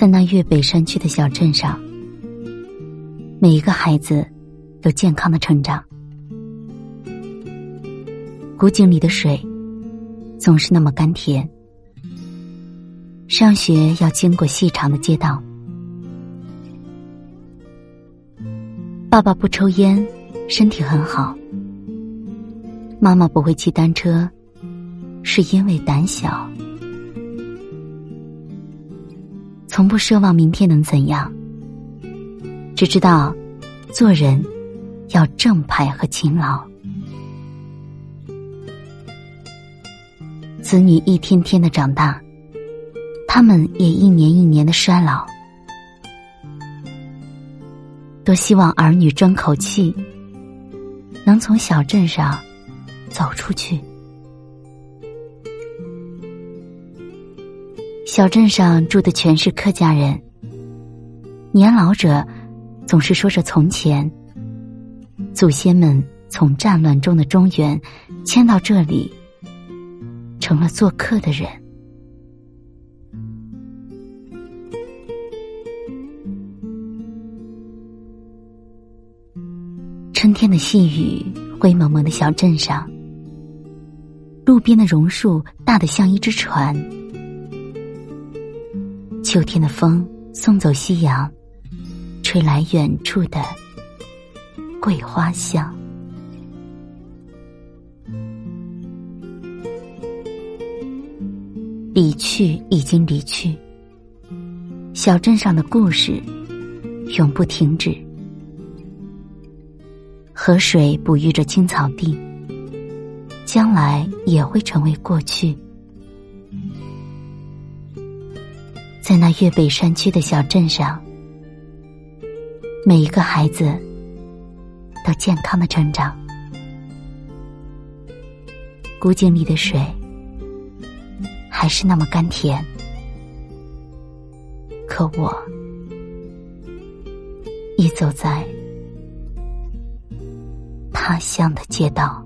在那粤北山区的小镇上，每一个孩子都健康的成长。古井里的水总是那么甘甜。上学要经过细长的街道，爸爸不抽烟，身体很好。妈妈不会骑单车，是因为胆小。从不奢望明天能怎样，只知道做人要正派和勤劳。子女一天天的长大，他们也一年一年的衰老。多希望儿女争口气，能从小镇上。走出去。小镇上住的全是客家人，年老者总是说着从前，祖先们从战乱中的中原迁到这里，成了做客的人。春天的细雨，灰蒙蒙的小镇上。路边的榕树大得像一只船，秋天的风送走夕阳，吹来远处的桂花香。离去已经离去，小镇上的故事永不停止。河水哺育着青草地。将来也会成为过去，在那粤北山区的小镇上，每一个孩子都健康的成长。古井里的水还是那么甘甜，可我已走在他乡的街道。